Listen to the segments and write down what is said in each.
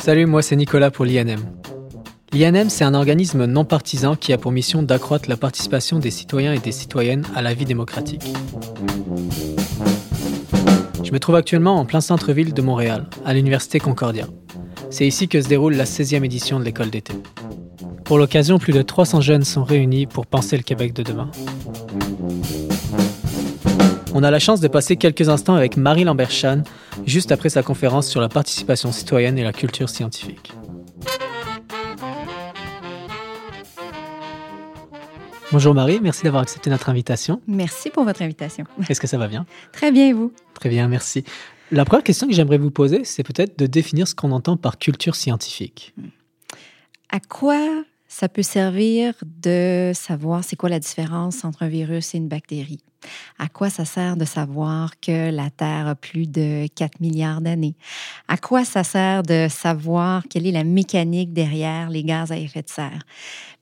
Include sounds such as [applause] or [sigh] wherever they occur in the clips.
Salut, moi c'est Nicolas pour l'INM. L'INM, c'est un organisme non partisan qui a pour mission d'accroître la participation des citoyens et des citoyennes à la vie démocratique. Je me trouve actuellement en plein centre-ville de Montréal, à l'Université Concordia. C'est ici que se déroule la 16e édition de l'école d'été. Pour l'occasion, plus de 300 jeunes sont réunis pour penser le Québec de demain. On a la chance de passer quelques instants avec Marie Lambert-Chan, juste après sa conférence sur la participation citoyenne et la culture scientifique. Bonjour Marie, merci d'avoir accepté notre invitation. Merci pour votre invitation. Est-ce que ça va bien? Très bien, vous? Très bien, merci. La première question que j'aimerais vous poser, c'est peut-être de définir ce qu'on entend par culture scientifique. À quoi ça peut servir de savoir c'est quoi la différence entre un virus et une bactérie? À quoi ça sert de savoir que la Terre a plus de 4 milliards d'années? À quoi ça sert de savoir quelle est la mécanique derrière les gaz à effet de serre?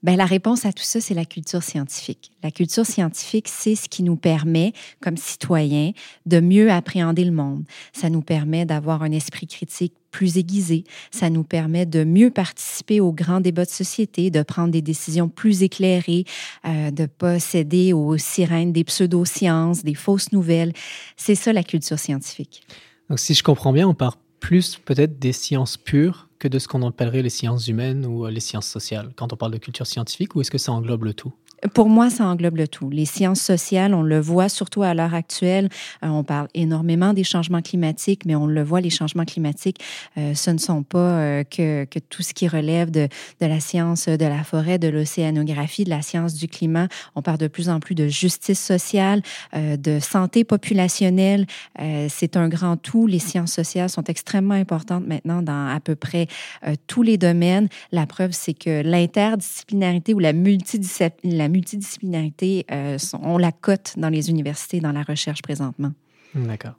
Bien, la réponse à tout ça, c'est la culture scientifique. La culture scientifique, c'est ce qui nous permet, comme citoyens, de mieux appréhender le monde. Ça nous permet d'avoir un esprit critique plus aiguisé. Ça nous permet de mieux participer aux grands débats de société, de prendre des décisions plus éclairées, euh, de ne pas céder aux sirènes des pseudosciences, des fausses nouvelles. C'est ça la culture scientifique. Donc, si je comprends bien, on part plus peut-être des sciences pures que de ce qu'on appellerait les sciences humaines ou les sciences sociales quand on parle de culture scientifique, ou est-ce que ça englobe le tout? Pour moi, ça englobe le tout. Les sciences sociales, on le voit surtout à l'heure actuelle. Euh, on parle énormément des changements climatiques, mais on le voit, les changements climatiques, euh, ce ne sont pas euh, que, tout ce qui relève de, de, la science de la forêt, de l'océanographie, de la science du climat. On parle de plus en plus de justice sociale, de santé populationnelle. C'est un grand tout. Les sciences sociales sont extrêmement importantes maintenant dans à peu près tous les domaines. La preuve, c'est que l'interdisciplinarité ou la multidisciplinarité multidisciplinarité, euh, on la cote dans les universités, dans la recherche présentement. D'accord.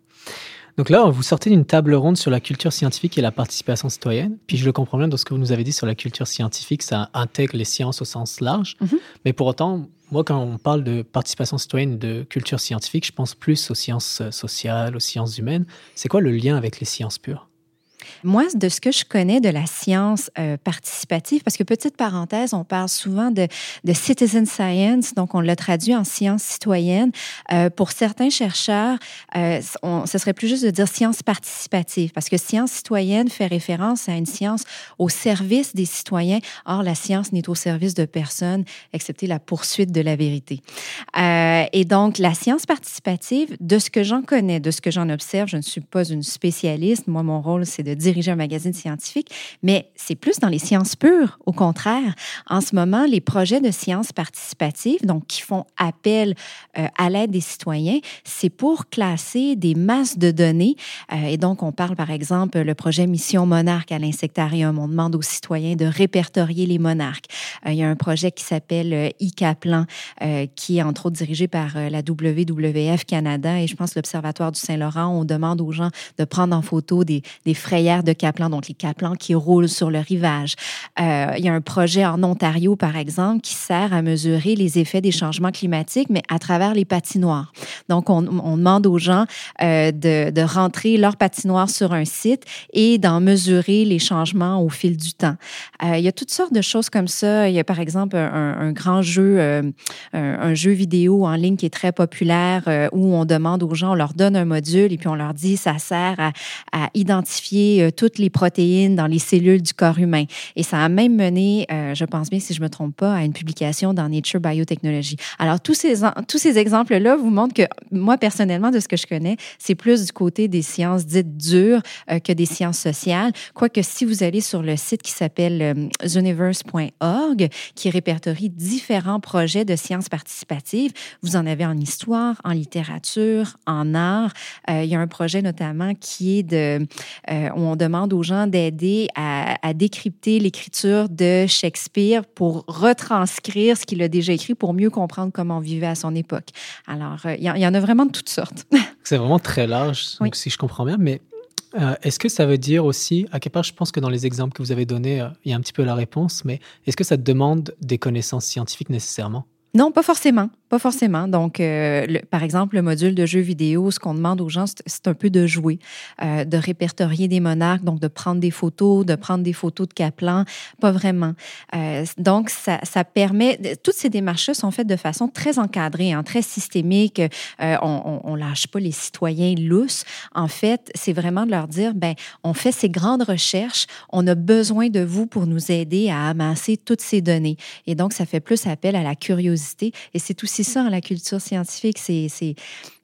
Donc là, vous sortez d'une table ronde sur la culture scientifique et la participation citoyenne. Puis je le comprends bien dans ce que vous nous avez dit sur la culture scientifique, ça intègre les sciences au sens large. Mm-hmm. Mais pour autant, moi, quand on parle de participation citoyenne, de culture scientifique, je pense plus aux sciences sociales, aux sciences humaines. C'est quoi le lien avec les sciences pures? Moi, de ce que je connais de la science euh, participative, parce que petite parenthèse, on parle souvent de, citizen science, donc on l'a traduit en science citoyenne. Euh, pour certains chercheurs, euh, ce serait plus juste de dire science participative, parce que science citoyenne fait référence à une science au service des citoyens. Or, la science n'est au service de personne, excepté la poursuite de la vérité. Et donc, la science participative, de ce que j'en connais, de ce que j'en observe, je ne suis pas une spécialiste. Moi, mon rôle, c'est diriger un magazine scientifique, mais c'est plus dans les sciences pures. Au contraire, en ce moment, les projets de sciences participatives, donc qui font appel euh, à l'aide des citoyens, c'est pour classer des masses de données. Euh, et donc, on parle par exemple le projet Mission Monarque à l'Insectarium. On demande aux citoyens de répertorier les monarques. Euh, il y a un projet qui s'appelle ICAPLAN, qui est entre autres dirigé par la WWF Canada et je pense l'Observatoire du Saint-Laurent. On demande aux gens de prendre en photo des, des de Kaplan, donc les Kaplan qui roulent sur le rivage. Euh, il y a un projet en Ontario, par exemple, qui sert à mesurer les effets des changements climatiques, mais à travers les patinoires. Donc, on, demande aux gens euh, de, de, rentrer leur patinoire sur un site et d'en mesurer les changements au fil du temps. Euh, il y a toutes sortes de choses comme ça. Il y a, par exemple, un, grand jeu, un, jeu vidéo en ligne qui est très populaire où on demande aux gens, on leur donne un module et puis on leur dit ça sert à, à identifier euh, toutes les protéines dans les cellules du corps humain. Et ça a même mené, euh, je pense bien, si je me trompe pas, à une publication dans Nature Biotechnology. Alors, tous ces, tous ces exemples-là vous montrent que moi, personnellement, de ce que je connais, c'est plus du côté des sciences dites dures euh, que des sciences sociales. Quoique, si vous allez sur le site qui s'appelle universe.org, qui répertorie différents projets de sciences participatives, vous en avez en histoire, en littérature, en art. il y a un projet notamment qui est de, on demande aux gens d'aider à, décrypter l'écriture de Shakespeare pour retranscrire ce qu'il a déjà écrit pour mieux comprendre comment on vivait à son époque. Alors, euh, il y, en a vraiment de toutes sortes. [laughs] C'est vraiment très large, si je comprends bien, mais euh, est-ce que ça veut dire aussi, à quelque part, je pense que dans les exemples que vous avez donnés, euh, il y a un petit peu la réponse, mais est-ce que ça demande des connaissances scientifiques nécessairement? Non, pas forcément. Pas forcément. Donc, euh, par exemple, le module de jeux vidéo, ce qu'on demande aux gens, c'est un peu de jouer, euh, de répertorier des monarques, donc de prendre des photos, de prendre des photos de Kaplan. Pas vraiment. Euh, donc, ça, ça, permet. Toutes ces démarches-là sont faites de façon très encadrée, hein, très systémique. on, on, lâche pas les citoyens lousses. En fait, c'est vraiment de leur dire, ben, on fait ces grandes recherches, on a besoin de vous pour nous aider à amasser toutes ces données. Et donc, ça fait plus appel à la curiosité. Et c'est aussi c'est ça, la culture scientifique, c'est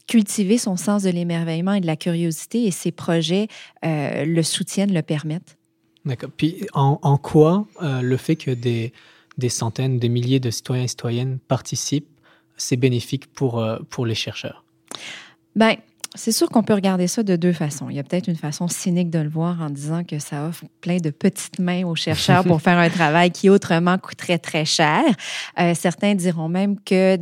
cultiver son sens de l'émerveillement et de la curiosité et ces projets euh, le soutiennent, le permettent. D'accord. Puis en, quoi euh, le fait que des, des, centaines, des milliers de citoyens et citoyennes participent, c'est bénéfique pour, euh, pour les chercheurs? Ben, c'est sûr qu'on peut regarder ça de deux façons. Il y a peut-être une façon cynique de le voir en disant que ça offre plein de petites mains aux chercheurs pour faire un travail qui autrement coûterait très cher. Euh, certains diront même que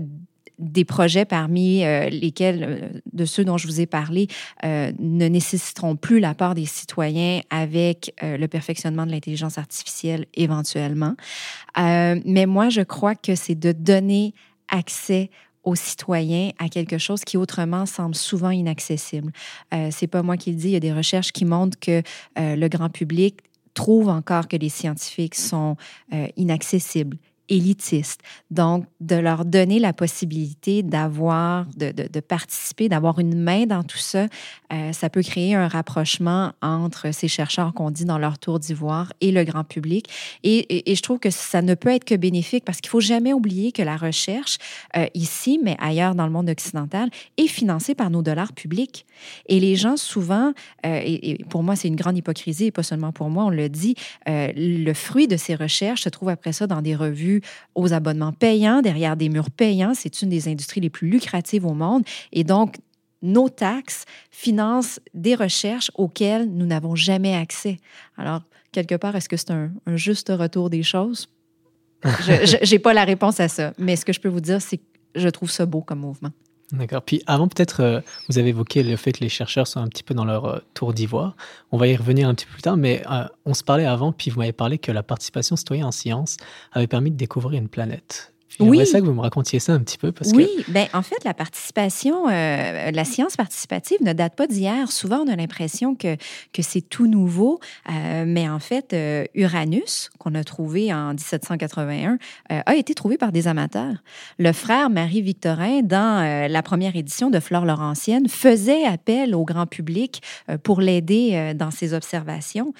des projets parmi euh, lesquels, euh, de ceux dont je vous ai parlé, ne nécessiteront plus la part des citoyens avec le perfectionnement de l'intelligence artificielle éventuellement. mais moi, je crois que c'est de donner accès aux citoyens à quelque chose qui autrement semble souvent inaccessible. Euh, c'est pas moi qui le dis, il y a des recherches qui montrent que euh, le grand public trouve encore que les scientifiques sont euh, inaccessibles élitistes. Donc, de leur donner la possibilité d'avoir, de, de, participer, d'avoir une main dans tout ça, euh, ça peut créer un rapprochement entre ces chercheurs qu'on dit dans leur tour d'ivoire et le grand public. Et, et, je trouve que ça ne peut être que bénéfique parce qu'il faut jamais oublier que la recherche, euh, ici, mais ailleurs dans le monde occidental, est financée par nos dollars publics. Et les gens, souvent, euh, et, pour moi, c'est une grande hypocrisie, et pas seulement pour moi, on le dit, le fruit de ces recherches se trouve après ça dans des revues aux abonnements payants, derrière des murs payants. C'est une des industries les plus lucratives au monde. Et donc, nos taxes financent des recherches auxquelles nous n'avons jamais accès. Alors, quelque part, est-ce que c'est un, juste retour des choses? Je n'ai pas la réponse à ça, mais ce que je peux vous dire, c'est que je trouve ça beau comme mouvement. D'accord. Puis avant, peut-être, euh, vous avez évoqué le fait que les chercheurs sont un petit peu dans leur euh, tour d'ivoire. On va y revenir un petit peu plus tard, mais euh, on se parlait avant, puis vous m'avez parlé que la participation citoyenne en sciences avait permis de découvrir une planète. J'aimerais ça que vous me racontiez ça un petit peu. Parce oui, que... ben, en fait, la participation, euh, la science participative ne date pas d'hier. Souvent, on a l'impression que, que c'est tout nouveau, euh, mais en fait, euh, Uranus, qu'on a trouvé en 1781, a été trouvé par des amateurs. Le frère Marie-Victorin, dans la première édition de Flore Laurentienne, faisait appel au grand public pour l'aider dans ses observations.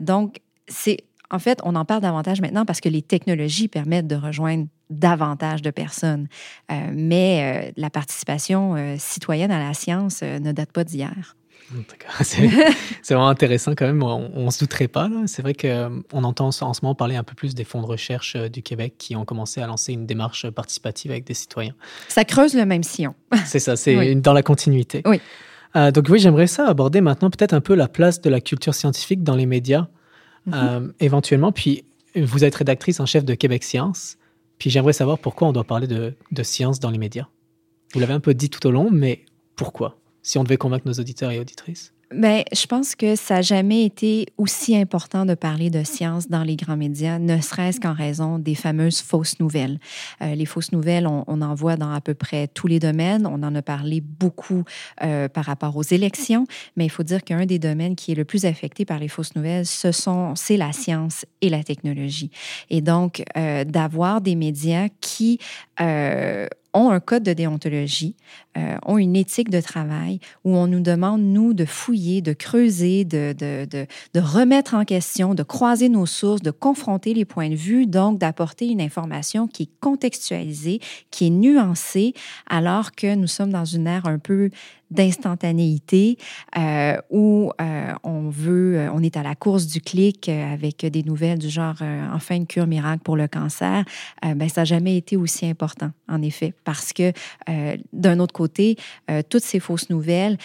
donc, c'est en fait, on en parle davantage maintenant parce que les technologies permettent de rejoindre davantage de personnes. Euh, mais euh, la participation euh, citoyenne à la science ne date pas d'hier. [laughs] C'est vraiment intéressant quand même. On ne se douterait pas. C'est vrai qu'on entend en ce moment parler un peu plus des fonds de recherche du Québec qui ont commencé à lancer une démarche participative avec des citoyens. Ça creuse le même sillon. [laughs] C'est ça, c'est dans la continuité. Oui. donc oui, j'aimerais ça aborder maintenant peut-être un peu la place de la culture scientifique dans les médias. Euh, éventuellement. Puis, vous êtes rédactrice en chef de Québec Science. Puis, j'aimerais savoir pourquoi on doit parler de, de science dans les médias. Vous l'avez un peu dit tout au long, mais pourquoi Si on devait convaincre nos auditeurs et auditrices? Bien, je pense que ça n'a jamais été aussi important de parler de science dans les grands médias, ne serait-ce qu'en raison des fameuses fausses nouvelles. Euh, les fausses nouvelles, on, en voit dans à peu près tous les domaines. On en a parlé beaucoup euh, par rapport aux élections, mais il faut dire qu'un des domaines qui est le plus affecté par les fausses nouvelles, ce sont, c'est la science et la technologie. Et donc, euh, d'avoir des médias qui ont un code de déontologie, euh, ont une éthique de travail où on nous demande, nous, de fouiller, de creuser, de, de, de, de, remettre en question, de croiser nos sources, de confronter les points de vue, donc d'apporter une information qui est contextualisée, qui est nuancée, alors que nous sommes dans une ère un peu d'instantanéité euh, où euh, on veut, euh, on est à la course du clic avec des nouvelles du genre enfin une cure miracle pour le cancer, ben, ça n'a jamais été aussi important, en effet, parce que d'un autre côté, toutes ces fausses nouvelles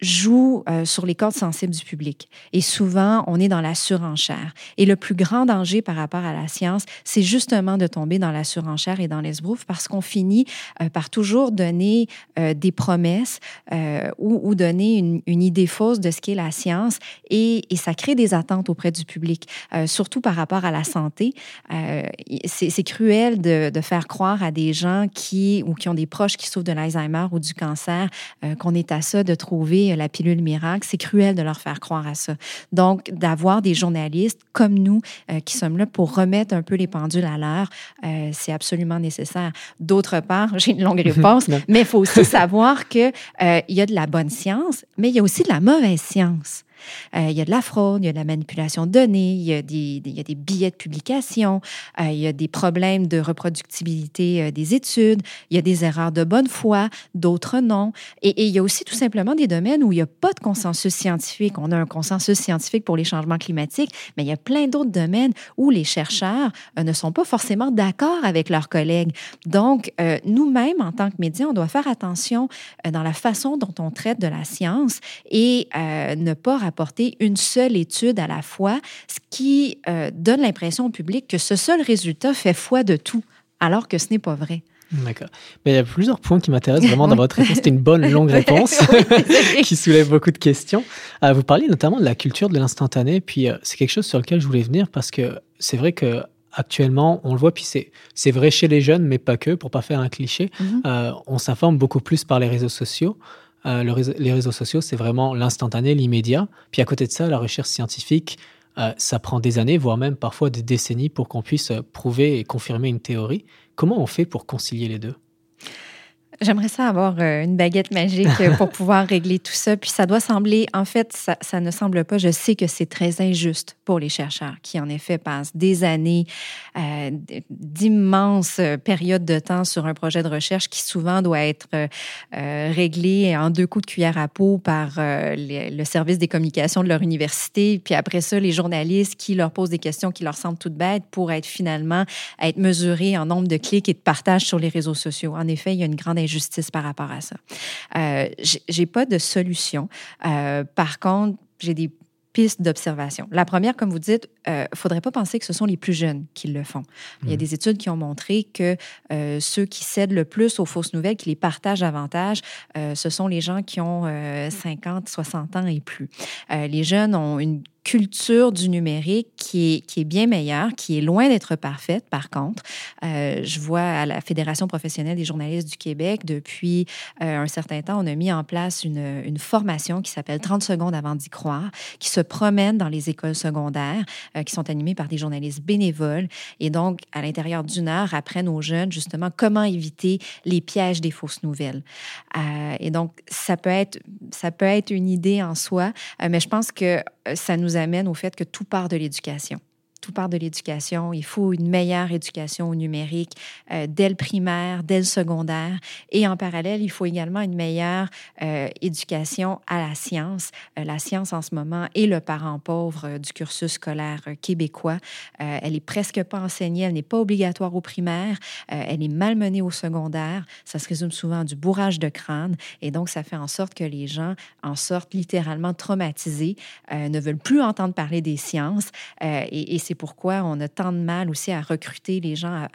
joue euh, sur les cordes sensibles du public. Et souvent, on est dans la surenchère. Et le plus grand danger par rapport à la science, c'est justement de tomber dans la surenchère et dans l'esbrouf parce qu'on finit euh, par toujours donner euh, des promesses ou, ou, donner une, une, idée fausse de ce qu'est la science et, et, ça crée des attentes auprès du public, surtout par rapport à la santé. c'est cruel de, de, faire croire à des gens qui ou qui ont des proches qui souffrent de l'Alzheimer ou du cancer qu'on est à ça de trouver la pilule miracle. C'est cruel de leur faire croire à ça. Donc, d'avoir des journalistes comme nous euh, qui sommes là pour remettre un peu les pendules à l'heure, euh, c'est absolument nécessaire. D'autre part, [laughs] j'ai une longue réponse, [laughs] mais il faut aussi savoir qu'il euh, y a de la bonne science, mais il y a aussi de la mauvaise science. Euh, il y a de la fraude, il y a de la manipulation de données, il y a des, billets de publication, euh, il y a des problèmes de reproductibilité euh, des études, il y a des erreurs de bonne foi, d'autres non. Et, et, il y a aussi tout simplement des domaines où il n'y a pas de consensus scientifique. On a un consensus scientifique pour les changements climatiques, mais il y a plein d'autres domaines où les chercheurs ne sont pas forcément d'accord avec leurs collègues. Donc, nous-mêmes, en tant que médias, on doit faire attention dans la façon dont on traite de la science et ne pas apporter une seule étude à la fois, ce qui euh, donne l'impression au public que ce seul résultat fait foi de tout, alors que ce n'est pas vrai. D'accord. Mais il y a plusieurs points qui m'intéressent vraiment dans votre réponse. C'était une bonne [laughs] longue réponse [laughs] qui soulève beaucoup de questions. Euh, vous parliez notamment de la culture de l'instantané, puis euh, c'est quelque chose sur lequel je voulais venir parce que c'est vrai que actuellement, on le voit, puis c'est vrai chez les jeunes, mais pas que, pour pas faire un cliché. Mm-hmm. on s'informe beaucoup plus par les réseaux sociaux. Euh, les réseaux sociaux, c'est vraiment l'instantané, l'immédiat. Puis à côté de ça, la recherche scientifique, euh, ça prend des années, voire même parfois des décennies pour qu'on puisse prouver et confirmer une théorie. Comment on fait pour concilier les deux? J'aimerais ça avoir euh, une baguette magique pour [laughs] pouvoir régler tout ça. Puis ça doit sembler, en fait, ça, ça ne semble pas. Je sais que c'est très injuste pour les chercheurs qui, en effet, passent des années, euh, d'immenses périodes de temps sur un projet de recherche qui souvent doit être euh, réglé en deux coups de cuillère à peau par le service des communications de leur université. Puis après ça, les journalistes qui leur posent des questions qui leur semblent toutes bêtes pour être finalement être mesurés en nombre de clics et de partages sur les réseaux sociaux. En effet, il y a une grande injustice justice par rapport à ça. Euh, j'ai pas de solution. Euh, par contre, j'ai des pistes d'observation. La première, comme vous dites, il euh, ne faudrait pas penser que ce sont les plus jeunes qui le font. Il y a mm. des études qui ont montré que euh, ceux qui cèdent le plus aux fausses nouvelles, qui les partagent davantage, ce sont les gens qui ont 50, 60 ans et plus. les jeunes ont une culture du numérique qui est, qui est bien meilleure, qui est loin d'être parfaite, par contre. Euh, je vois à la Fédération professionnelle des journalistes du Québec, depuis euh, un certain temps, on a mis en place une, une formation qui s'appelle 30 secondes avant d'y croire, qui se promène dans les écoles secondaires, euh, qui sont animées par des journalistes bénévoles. Et donc, à l'intérieur d'une heure, apprennent aux jeunes justement comment éviter les pièges des fausses nouvelles. et donc, ça peut, être, ça peut être une idée en soi, mais je pense que ça nous amène au fait que tout part de l'éducation tout part de l'éducation. Il faut une meilleure éducation au numérique euh, dès le primaire, dès le secondaire. Et en parallèle, il faut également une meilleure euh, éducation à la science. Euh, la science, en ce moment, est le parent pauvre du cursus scolaire québécois. elle est presque pas enseignée, elle n'est pas obligatoire au primaire, elle est malmenée au secondaire. Ça se résume souvent du bourrage de crâne. Et donc, ça fait en sorte que les gens en sortent littéralement traumatisés, ne veulent plus entendre parler des sciences. et c'est pourquoi on a tant de mal aussi à recruter les gens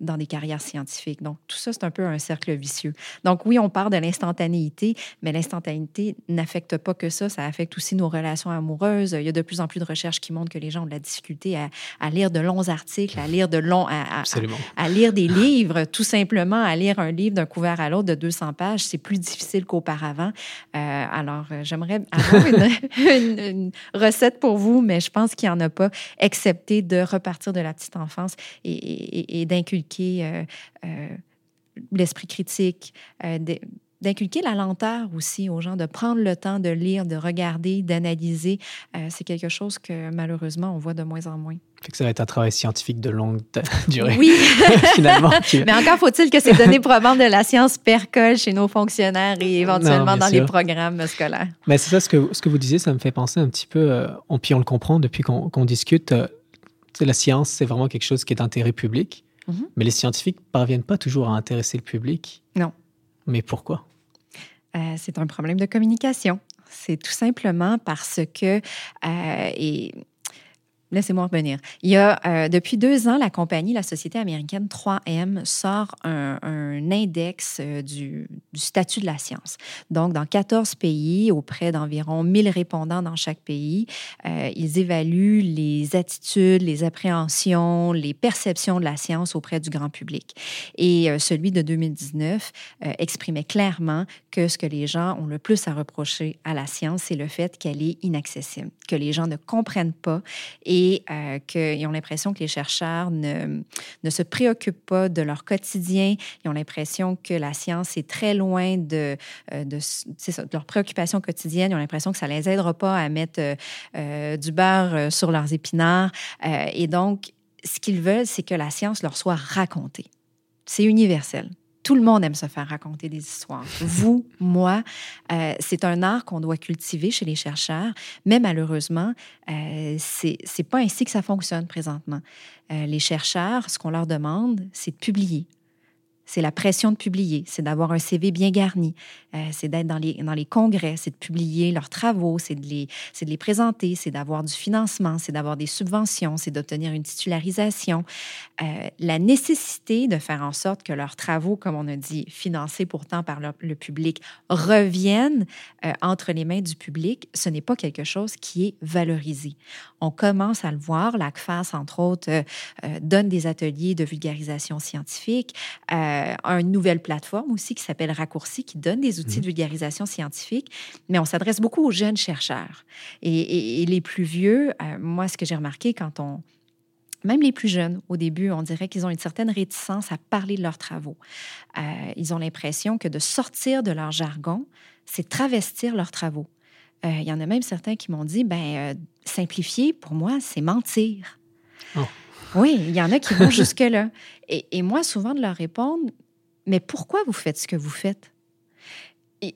dans des carrières scientifiques. Donc, tout ça, c'est un peu un cercle vicieux. Donc, oui, on part de l'instantanéité, mais l'instantanéité n'affecte pas que ça, ça affecte aussi nos relations amoureuses. Il y a de plus en plus de recherches qui montrent que les gens ont de la difficulté à, lire de longs articles, à lire de longs, à, à, lire des livres, tout simplement, à lire un livre d'un couvert à l'autre de 200 pages, c'est plus difficile qu'auparavant. Euh, alors, euh, j'aimerais avoir une, [laughs] une, recette pour vous, mais je pense qu'il n'y en a pas accepter de repartir de la petite enfance et, d'inculquer euh, euh, l'esprit critique, euh, d'inculquer la lenteur aussi aux gens, de prendre le temps de lire, de regarder, d'analyser. c'est quelque chose que malheureusement on voit de moins en moins. Fait que ça va être un travail scientifique de longue [laughs] durée. Oui, [laughs] finalement. Mais encore faut-il que ces données probantes de la science percolent chez nos fonctionnaires et éventuellement dans les programmes scolaires. Mais c'est ça, ce que, ce que vous disiez, ça me fait penser un petit peu, euh, on, puis on le comprend depuis qu'on discute, euh, la science, c'est vraiment quelque chose qui est d'intérêt public, mm-hmm. mais les scientifiques ne parviennent pas toujours à intéresser le public. Non. Mais pourquoi? C'est un problème de communication. C'est tout simplement parce que, et Laissez-moi revenir. Il y a, euh, depuis deux ans, la compagnie, la société américaine 3M, sort un, index euh, du, statut de la science. Donc, dans 14 pays, auprès d'environ 1000 répondants dans chaque pays, euh, ils évaluent les attitudes, les appréhensions, les perceptions de la science auprès du grand public. Et celui de 2019 exprimait clairement que ce que les gens ont le plus à reprocher à la science, c'est le fait qu'elle est inaccessible, que les gens ne comprennent pas et et euh, qu'ils ont l'impression que les chercheurs ne, ne, se préoccupent pas de leur quotidien. Ils ont l'impression que la science est très loin de, euh, de, leurs préoccupations quotidiennes. Ils ont l'impression que ça ne les aidera pas à mettre euh, du beurre sur leurs épinards. et donc, ce qu'ils veulent, c'est que la science leur soit racontée. C'est universel. Tout le monde aime se faire raconter des histoires. Vous, [laughs] moi, euh, c'est un art qu'on doit cultiver chez les chercheurs, mais malheureusement, euh, c'est pas ainsi que ça fonctionne présentement. Euh, les chercheurs, ce qu'on leur demande, c'est de publier c'est la pression de publier, c'est d'avoir un CV bien garni, euh, c'est d'être dans les, dans les congrès, c'est de publier leurs travaux, c'est de les, de les présenter, c'est d'avoir du financement, c'est d'avoir des subventions, c'est d'obtenir une titularisation. Euh, la nécessité de faire en sorte que leurs travaux, comme on a dit, financés pourtant par le, public, reviennent euh, entre les mains du public, ce n'est pas quelque chose qui est valorisé. On commence à le voir. L'ACFAS, entre autres, donne des ateliers de vulgarisation scientifique. Une nouvelle plateforme aussi qui s'appelle Raccourci, qui donne des outils de mhm. vulgarisation scientifique, mais on s'adresse beaucoup aux jeunes chercheurs. Et, les plus vieux, euh, moi, ce que j'ai remarqué quand on... Même les plus jeunes, au début, on dirait qu'ils ont une certaine réticence à parler de leurs travaux. Euh, ils ont l'impression que de sortir de leur jargon, c'est travestir leurs travaux. Il y en a même certains qui m'ont dit, ben, simplifier, pour moi, c'est mentir. Oh. Oui, il y en a qui vont [laughs] jusque-là. Et, moi, souvent, de leur répondre, mais pourquoi vous faites ce que vous faites?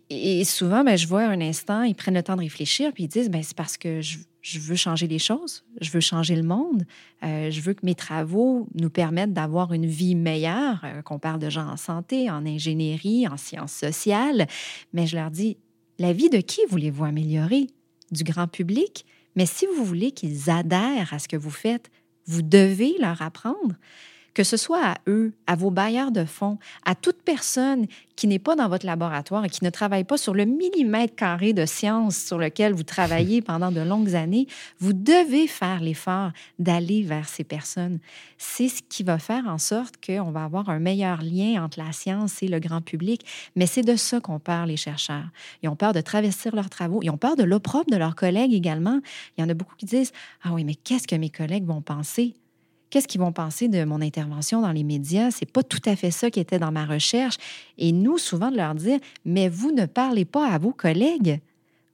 Et, souvent, ben, je vois un instant, ils prennent le temps de réfléchir, puis ils disent, ben, c'est parce que je, veux changer les choses, je veux changer le monde, euh, je veux que mes travaux nous permettent d'avoir une vie meilleure, euh, qu'on parle de gens en santé, en ingénierie, en sciences sociales. Mais je leur dis, la vie de qui voulez-vous améliorer? Du grand public? Mais si vous voulez qu'ils adhèrent à ce que vous faites, vous devez leur apprendre que ce soit à eux, à vos bailleurs de fonds, à toute personne qui n'est pas dans votre laboratoire et qui ne travaille pas sur le millimètre carré de science sur lequel vous travaillez [laughs] pendant de longues années, vous devez faire l'effort d'aller vers ces personnes. C'est ce qui va faire en sorte qu'on va avoir un meilleur lien entre la science et le grand public. Mais c'est de ça qu'on peur, les chercheurs. Ils ont peur de travestir leurs travaux. Ils ont peur de l'opprobre de leurs collègues également. Il y en a beaucoup qui disent Ah oui, mais qu'est-ce que mes collègues vont penser? Qu'est-ce qu'ils vont penser de mon intervention dans les médias? C'est pas tout à fait ça qui était dans ma recherche. Et nous, souvent, de leur dire, mais vous ne parlez pas à vos collègues.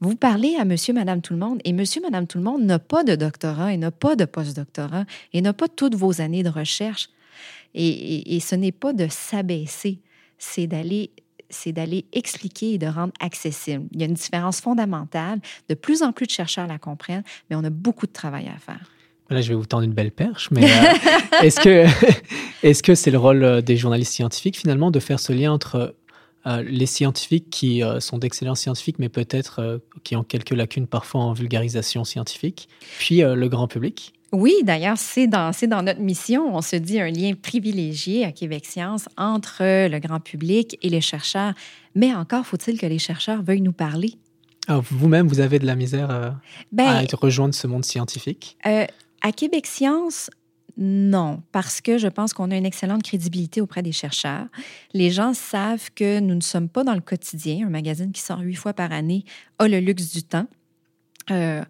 Vous parlez à monsieur, madame, tout le monde. Et monsieur, madame, tout le monde n'a pas de doctorat et n'a pas de postdoctorat et n'a pas toutes vos années de recherche. Et, ce n'est pas de s'abaisser, c'est d'aller c'est d'aller expliquer et de rendre accessible. Il y a une différence fondamentale. De plus en plus de chercheurs la comprennent, mais on a beaucoup de travail à faire. Là, je vais vous tendre une belle perche, mais euh, [laughs] est-ce que [laughs] est-ce que c'est le rôle euh, des journalistes scientifiques finalement de faire ce lien entre euh, les scientifiques qui sont d'excellents scientifiques, mais peut-être qui ont quelques lacunes parfois en vulgarisation scientifique, puis le grand public? Oui, d'ailleurs, c'est dans, dans notre mission. On se dit un lien privilégié à Québec Science entre le grand public et les chercheurs. Mais encore faut-il que les chercheurs veuillent nous parler. Vous-même, vous avez de la misère ben, à rejoindre ce monde scientifique? À Québec Science, non, parce que je pense qu'on a une excellente crédibilité auprès des chercheurs. Les gens savent que nous ne sommes pas dans le quotidien. Un magazine qui sort huit fois par année a le luxe du temps. Euh,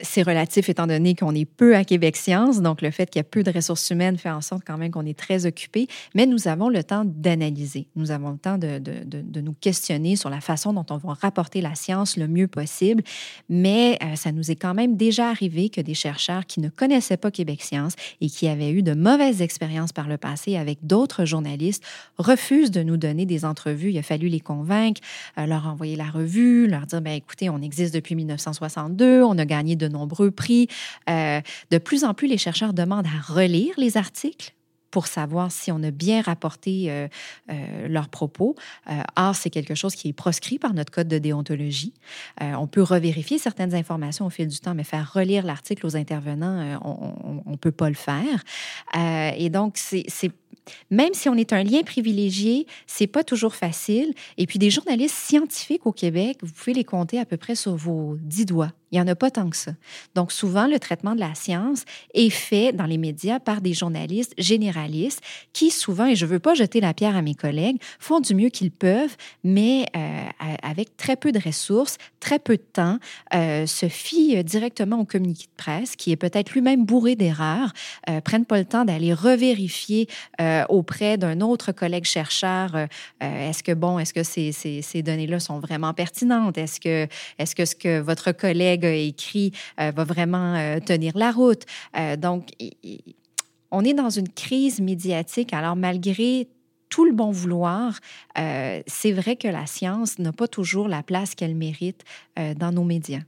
c'est relatif étant donné qu'on est peu à Québec Science, donc le fait qu'il y a peu de ressources humaines fait en sorte quand même qu'on est très occupé, mais nous avons le temps d'analyser, nous avons le temps de, de, de, nous questionner sur la façon dont on va rapporter la science le mieux possible, mais euh, ça nous est quand même déjà arrivé que des chercheurs qui ne connaissaient pas Québec Science et qui avaient eu de mauvaises expériences par le passé avec d'autres journalistes refusent de nous donner des entrevues. Il a fallu les convaincre, euh, leur envoyer la revue, leur dire, ben écoutez, on existe depuis 1962, on a gagné de de nombreux prix. Euh, de plus en plus, les chercheurs demandent à relire les articles pour savoir si on a bien rapporté euh, euh, leurs propos. Or, c'est quelque chose qui est proscrit par notre code de déontologie. on peut revérifier certaines informations au fil du temps, mais faire relire l'article aux intervenants, on ne peut pas le faire. et donc, même si on est un lien privilégié, c'est pas toujours facile. Et puis des journalistes scientifiques au Québec, vous pouvez les compter à peu près sur vos dix doigts. Il n'y en a pas tant que ça. Donc, souvent, le traitement de la science est fait dans les médias par des journalistes généralistes qui, souvent, et je ne veux pas jeter la pierre à mes collègues, font du mieux qu'ils peuvent, mais euh, avec très peu de ressources, très peu de temps, euh, se fient directement au communiqué de presse, qui est peut-être lui-même bourré d'erreurs, euh, prennent pas le temps d'aller revérifier euh, auprès d'un autre collègue chercheur est-ce que, bon, est-ce que ces, ces, ces données-là sont vraiment pertinentes? Est-ce que, est-ce que ce que votre collègue a écrit euh, va vraiment euh, tenir la route. Euh, donc, on est dans une crise médiatique. Alors, malgré tout le bon vouloir, c'est vrai que la science n'a pas toujours la place qu'elle mérite dans nos médias.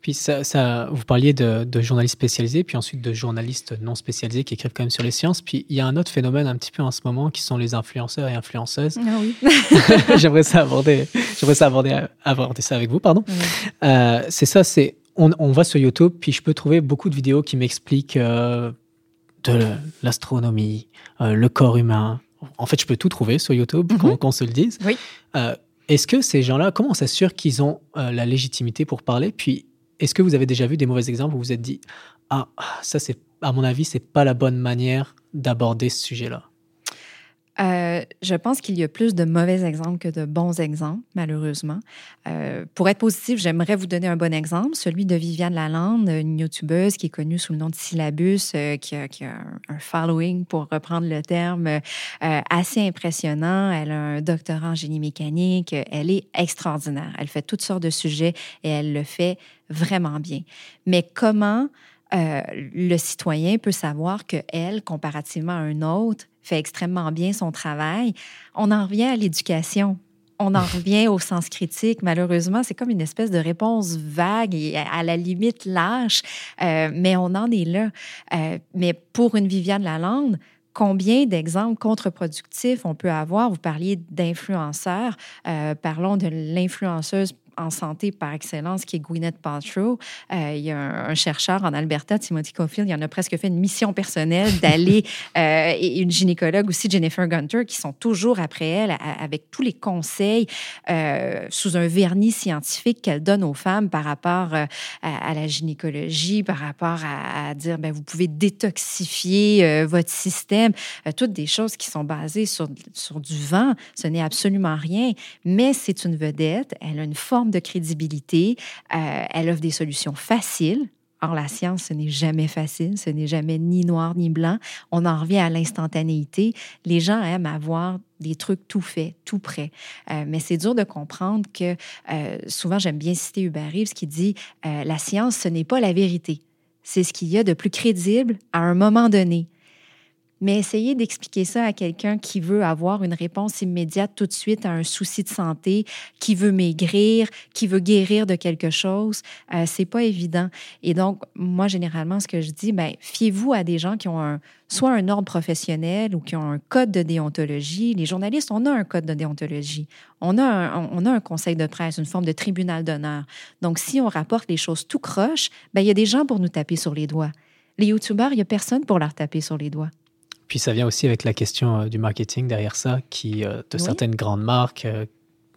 Puis ça, vous parliez de, journalistes spécialisés, puis ensuite de journalistes non spécialisés qui écrivent quand même sur les sciences. Puis il y a un autre phénomène un petit peu en ce moment qui sont les influenceurs et influenceuses. Ah oui. [laughs] j'aimerais ça aborder, j'aimerais ça aborder, aborder ça avec vous, pardon. Euh, c'est ça, c'est on, on, va sur YouTube, puis je peux trouver beaucoup de vidéos qui m'expliquent euh, de l'astronomie, euh, le corps humain. En fait, je peux tout trouver sur YouTube, mm qu'on se le dise. Oui. Est-ce que ces gens-là, comment on s'assure qu'ils ont la légitimité pour parler? Puis est-ce que vous avez déjà vu des mauvais exemples où vous vous êtes dit ah ça c'est à mon avis c'est pas la bonne manière d'aborder ce sujet-là? Euh, je pense qu'il y a plus de mauvais exemples que de bons exemples, malheureusement. Euh, pour être positif, j'aimerais vous donner un bon exemple, celui de Viviane Lalande, une youtubeuse qui est connue sous le nom de Syllabus, euh, qui, a, un, following, pour reprendre le terme, assez impressionnant. Elle a un doctorat en génie mécanique. Elle est extraordinaire. Elle fait toutes sortes de sujets et elle le fait vraiment bien. Mais comment le citoyen peut savoir que elle, comparativement à un autre, fait extrêmement bien son travail. On en revient à l'éducation. On en [laughs] revient au sens critique. Malheureusement, c'est comme une espèce de réponse vague et à la limite lâche, euh, mais on en est là. Euh, mais pour une Viviane Lalande, combien d'exemples contre-productifs on peut avoir? Vous parliez d'influenceurs. Euh, parlons de l'influenceuse en santé par excellence, qui est Gwyneth Paltrow. Euh, il y a un, chercheur en Alberta, Timothy Caulfield, il en a presque fait une mission personnelle [laughs] d'aller, euh, et une gynécologue aussi, Jennifer Gunter, qui sont toujours après elle avec tous les conseils euh, sous un vernis scientifique qu'elle donne aux femmes par rapport à, la gynécologie, par rapport à, dire, ben, vous pouvez détoxifier votre système, toutes des choses qui sont basées sur, sur du vent. Ce n'est absolument rien, mais c'est une vedette. Elle a une forme de crédibilité. Euh, elle offre des solutions faciles. Or, la science, ce n'est jamais facile, ce n'est jamais ni noir ni blanc. On en revient à l'instantanéité. Les gens aiment avoir des trucs tout faits, tout prêts. Euh, mais c'est dur de comprendre que euh, souvent, j'aime bien citer Hubert Reeves qui dit La science, ce n'est pas la vérité. C'est ce qu'il y a de plus crédible à un moment donné. Mais essayez d'expliquer ça à quelqu'un qui veut avoir une réponse immédiate tout de suite à un souci de santé, qui veut maigrir, qui veut guérir de quelque chose, euh, c'est pas évident. Et donc, moi, généralement, ce que je dis, ben, fiez-vous à des gens qui ont un, soit un ordre professionnel ou qui ont un code de déontologie. Les journalistes, on a un code de déontologie. On a un, on a un conseil de presse, une forme de tribunal d'honneur. Donc, si on rapporte les choses tout croche, ben, il y a des gens pour nous taper sur les doigts. Les youtubeurs, il n'y a personne pour leur taper sur les doigts. Puis ça vient aussi avec la question euh, du marketing derrière ça, qui, euh, de certaines grandes marques, euh,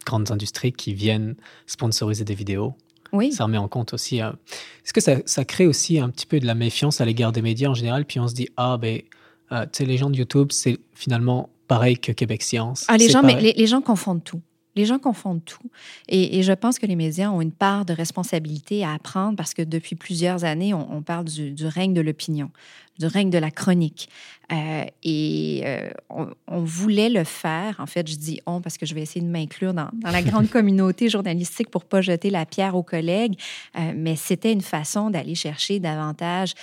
grandes industries qui viennent sponsoriser des vidéos. Oui. Ça remet en compte aussi. Est-ce que ça, ça, crée aussi un petit peu de la méfiance à l'égard des médias en général? Puis on se dit, ah, ben, tu sais, les gens de YouTube, c'est finalement pareil que Québec Science. Ah, les gens, mais les, gens confondent tout. Les gens confondent tout. Et, je pense que les médias ont une part de responsabilité à apprendre parce que depuis plusieurs années, on, parle du, du, règne de l'opinion du règne de la chronique. Euh, et euh, on, voulait le faire. En fait, je dis on parce que je vais essayer de m'inclure dans, la grande [laughs] communauté journalistique pour pas jeter la pierre aux collègues. Euh, mais c'était une façon d'aller chercher davantage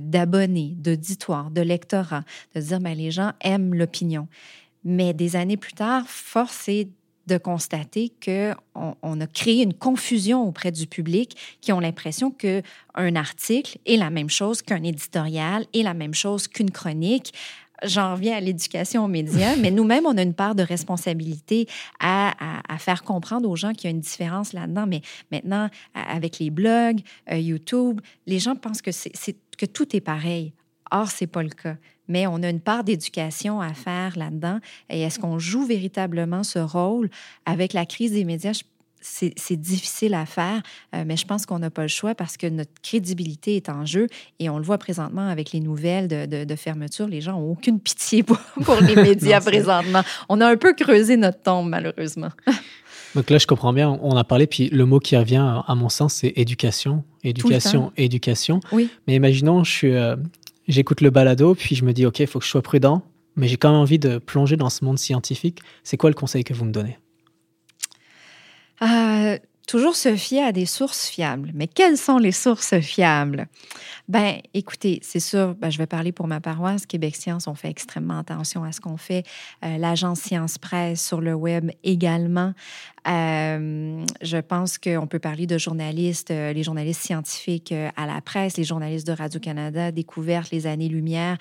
d'abonnés, d'auditoires, de lectorats, de dire ben, les gens aiment l'opinion. Mais des années plus tard, force est de constater qu'on on a créé une confusion auprès du public qui ont l'impression qu'un article est la même chose qu'un éditorial, est la même chose qu'une chronique. j'en reviens à l'éducation aux médias, [laughs] mais nous-mêmes, on a une part de responsabilité à, faire comprendre aux gens qu'il y a une différence là-dedans. Mais maintenant, avec les blogs, euh, YouTube, les gens pensent que, c'est, que tout est pareil. Or, c'est pas le cas. Mais on a une part d'éducation à faire là-dedans. Et est-ce qu'on joue véritablement ce rôle? Avec la crise des médias? c'est difficile à faire, euh, mais je pense qu'on n'a pas le choix parce que notre crédibilité est en jeu et on le voit présentement avec les nouvelles de, fermeture. Les gens n'ont aucune pitié pour, [laughs] les [laughs] médias présentement. On a un peu creusé notre tombe, malheureusement. [laughs] Donc là, je comprends bien, on a parlé, puis le mot qui revient à mon sens, c'est éducation, éducation, éducation. Oui. Mais imaginons, je suis, euh, j'écoute le balado, puis je me dis, OK, il faut que je sois prudent, mais j'ai quand même envie de plonger dans ce monde scientifique. C'est quoi le conseil que vous me donnez? Euh, toujours se fier à des sources fiables. Mais quelles sont les sources fiables? Ben, écoutez, c'est sûr, ben, je vais parler pour ma paroisse. Québec Science, on fait extrêmement attention à ce qu'on fait. Euh, L'agence Science Presse sur le web également. Euh, je pense qu'on peut parler de journalistes, euh, les journalistes scientifiques à la presse, les journalistes de Radio-Canada, Découverte, les années-lumière.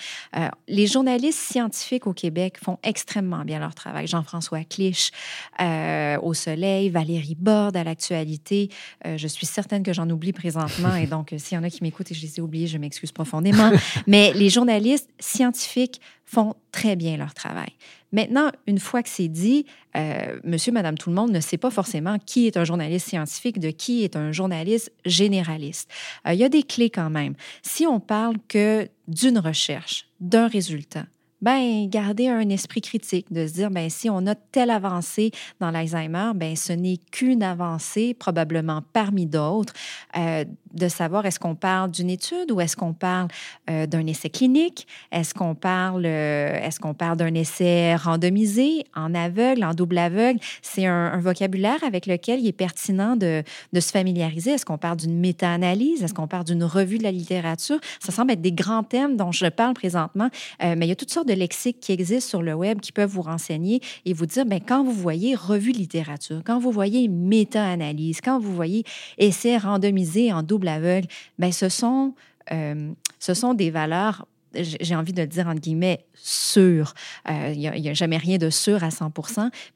les journalistes scientifiques au Québec font extrêmement bien leur travail. Jean-François Clich au Soleil, Valérie Borde à l'actualité. Je suis certaine que j'en oublie présentement et donc s'il y en a qui m'écoutent et je les ai oubliés, je m'excuse profondément. [laughs] Mais les journalistes scientifiques font très bien leur travail. Maintenant, une fois que c'est dit, euh, monsieur, madame, tout le monde ne sait pas forcément qui est un journaliste scientifique de qui est un journaliste généraliste. Euh, il y a des clés quand même. Si on parle que d'une recherche, d'un résultat, ben garder un esprit critique, de se dire ben si on a telle avancée dans l'Alzheimer, ben ce n'est qu'une avancée probablement parmi d'autres. Euh, de savoir est-ce qu'on parle d'une étude ou est-ce qu'on parle euh, d'un essai clinique, est-ce qu'on parle euh, est-ce qu'on parle d'un essai randomisé en aveugle, en double aveugle? C'est un, vocabulaire avec lequel il est pertinent de, de se familiariser. Est-ce qu'on parle d'une méta-analyse, est-ce qu'on parle d'une revue de la littérature? Ça semble être des grands thèmes dont je parle présentement, mais il y a toutes sortes de lexiques qui existent sur le web qui peuvent vous renseigner et vous dire, bien, quand vous voyez revue littérature, quand vous voyez méta-analyse, quand vous voyez essai randomisé en double aveugle, bien, ce sont, euh, ce sont des valeurs j'ai envie de le dire entre guillemets, sûres. Euh, il n'y a, jamais rien de sûr à 100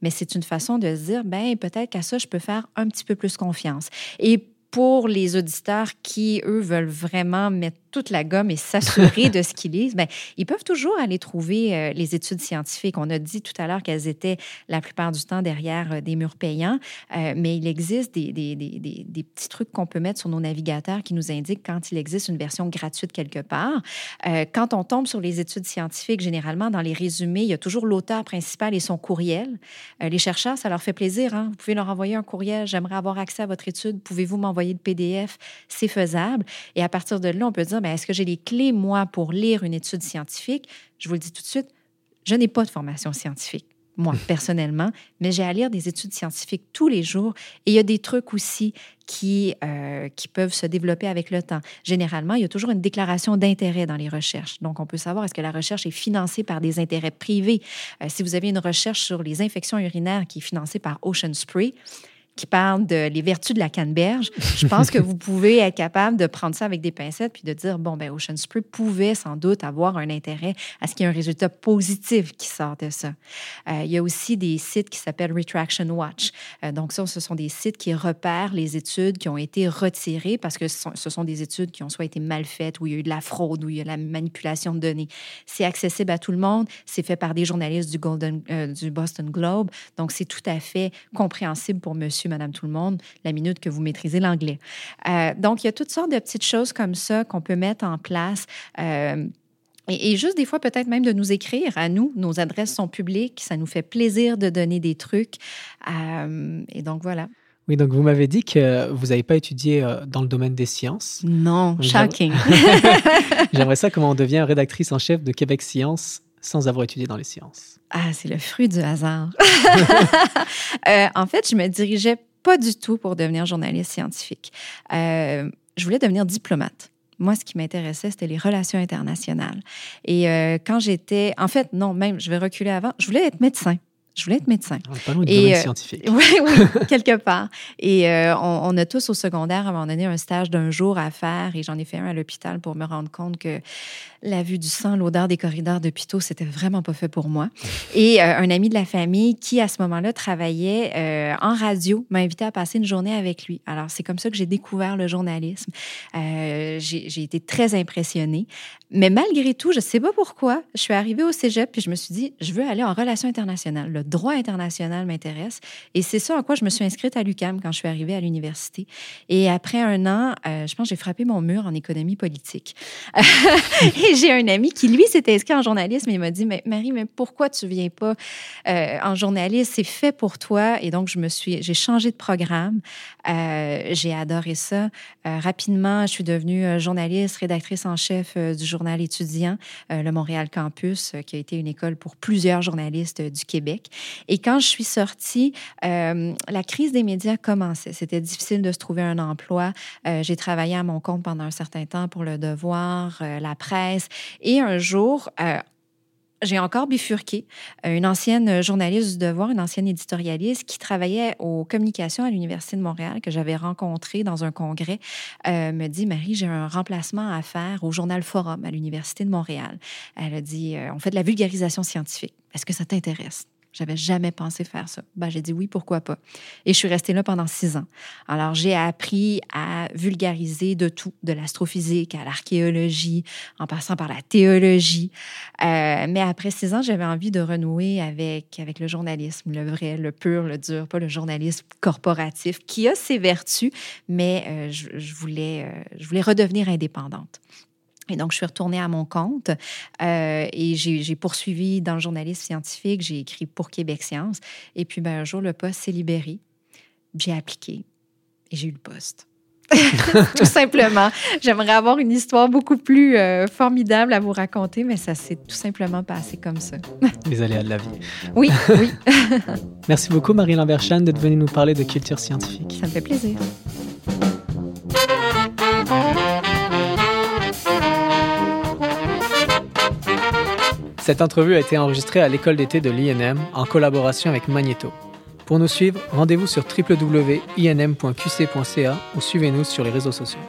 mais c'est une façon de se dire, ben peut-être qu'à ça, je peux faire un petit peu plus confiance. Et pour les auditeurs qui, eux, veulent vraiment mettre toute la gomme et s'assurer de ce qu'ils lisent, bien, ils peuvent toujours aller trouver euh, les études scientifiques. On a dit tout à l'heure qu'elles étaient la plupart du temps derrière euh, des murs payants, euh, mais il existe des, des, des, des petits trucs qu'on peut mettre sur nos navigateurs qui nous indiquent quand il existe une version gratuite quelque part. quand on tombe sur les études scientifiques, généralement, dans les résumés, il y a toujours l'auteur principal et son courriel. les chercheurs, ça leur fait plaisir. Hein? Vous pouvez leur envoyer un courriel. J'aimerais avoir accès à votre étude. Pouvez-vous m'envoyer le PDF? C'est faisable. Et à partir de là, on peut dire, ben, est-ce que j'ai les clés, moi, pour lire une étude scientifique? Je vous le dis tout de suite, je n'ai pas de formation scientifique moi, [laughs] personnellement, mais j'ai à lire des études scientifiques tous les jours et il y a des trucs aussi qui, euh, qui peuvent se développer avec le temps. Généralement, il y a toujours une déclaration d'intérêt dans les recherches. Donc, on peut savoir est-ce que la recherche est financée par des intérêts privés. Euh, si vous avez une recherche sur les infections urinaires qui est financée par Ocean Spray, qui parle de les vertus de la canneberge, je pense que vous [laughs] pouvez être capable de prendre ça avec des pincettes puis de dire, bon, ben Ocean Spray pouvait sans doute avoir un intérêt à ce qu'il y ait un résultat positif qui sort de ça. Euh, il y a aussi des sites qui s'appellent Retraction Watch. Euh, donc, ça, ce sont des sites qui repèrent les études qui ont été retirées parce que ce sont, des études qui ont soit été mal faites, où il y a eu de la fraude, où il y a la manipulation de données. C'est accessible à tout le monde. C'est fait par des journalistes du, Golden, euh, du Boston Globe. Donc, c'est tout à fait compréhensible pour monsieur Madame tout le monde, la minute que vous maîtrisez l'anglais. Euh, donc, il y a toutes sortes de petites choses comme ça qu'on peut mettre en place. Euh, et, juste des fois, peut-être même de nous écrire à nous. Nos adresses sont publiques. Ça nous fait plaisir de donner des trucs. Euh, et donc, voilà. Oui, donc vous m'avez dit que vous n'avez pas étudié dans le domaine des sciences. Non, shocking. [laughs] J'aimerais ça comment on devient rédactrice en chef de Québec Science sans avoir étudié dans les sciences. Ah, c'est le fruit du hasard. [laughs] en fait, je me dirigeais pas du tout pour devenir journaliste scientifique. Euh, je voulais devenir diplomate. Moi, ce qui m'intéressait, c'était les relations internationales. Et euh, quand j'étais, en fait, non, même, je vais reculer avant, je voulais être médecin. Je voulais être médecin. Pas loin du domaine scientifique. [laughs] Oui, oui, quelque part. Et on, on, a tous au secondaire, à un moment donné, un stage d'un jour à faire et j'en ai fait un à l'hôpital pour me rendre compte que la vue du sang, l'odeur des corridors d'hôpitaux, c'était vraiment pas fait pour moi. Et euh, un ami de la famille qui, à ce moment-là, travaillait euh, en radio, m'a invité à passer une journée avec lui. Alors, c'est comme ça que j'ai découvert le journalisme. Euh, j'ai été très impressionnée. Mais malgré tout, je ne sais pas pourquoi, je suis arrivée au cégep puis je me suis dit, je veux aller en relations internationales. Le droit international m'intéresse. Et c'est ça à quoi je me suis inscrite à l'UCAM quand je suis arrivée à l'université. Et après un an, je pense que j'ai frappé mon mur en économie politique. [laughs] Et j'ai un ami qui, lui, s'était inscrit en journalisme et il m'a dit, mais Marie, mais pourquoi tu viens pas euh, en journalisme? C'est fait pour toi. Et donc, je me suis, j'ai changé de programme. Euh, j'ai adoré ça. Euh, rapidement, je suis devenue journaliste, rédactrice en chef du journal étudiant, le Montréal Campus, qui a été une école pour plusieurs journalistes du Québec. Et quand je suis sortie, la crise des médias commençait. C'était difficile de se trouver un emploi. j'ai travaillé à mon compte pendant un certain temps pour le devoir, la presse, et un jour, euh, j'ai encore bifurqué. Euh, une ancienne journaliste du Devoir, une ancienne éditorialiste qui travaillait aux communications à l'Université de Montréal, que j'avais rencontrée dans un congrès, euh, me dit Marie, j'ai un remplacement à faire au journal Forum à l'Université de Montréal. Elle a dit On fait de la vulgarisation scientifique. Est-ce que ça t'intéresse? J'avais jamais pensé faire ça. Ben, j'ai dit oui, pourquoi pas. Et je suis restée là pendant six ans. Alors, j'ai appris à vulgariser de tout, de l'astrophysique à l'archéologie, en passant par la théologie. Euh, mais après six ans, j'avais envie de renouer avec, avec le journalisme, le vrai, le pur, le dur, pas le journalisme corporatif, qui a ses vertus, mais euh, je, voulais, euh, je voulais redevenir indépendante. Et donc, je suis retournée à mon compte euh, et j'ai poursuivi dans le journalisme scientifique. J'ai écrit pour Québec Science. Et puis, ben, un jour, le poste s'est libéré. J'ai appliqué et j'ai eu le poste. [laughs] tout simplement. J'aimerais avoir une histoire beaucoup plus euh, formidable à vous raconter, mais ça s'est tout simplement passé comme ça. [laughs] Les aléas de la vie. Oui, oui. [laughs] Merci beaucoup, Marie Lamberchan, d'être venue nous parler de culture scientifique. Ça me fait plaisir. Cette entrevue a été enregistrée à l'école d'été de l'INM en collaboration avec Magneto. Pour nous suivre, rendez-vous sur www.inm.qc.ca ou suivez-nous sur les réseaux sociaux.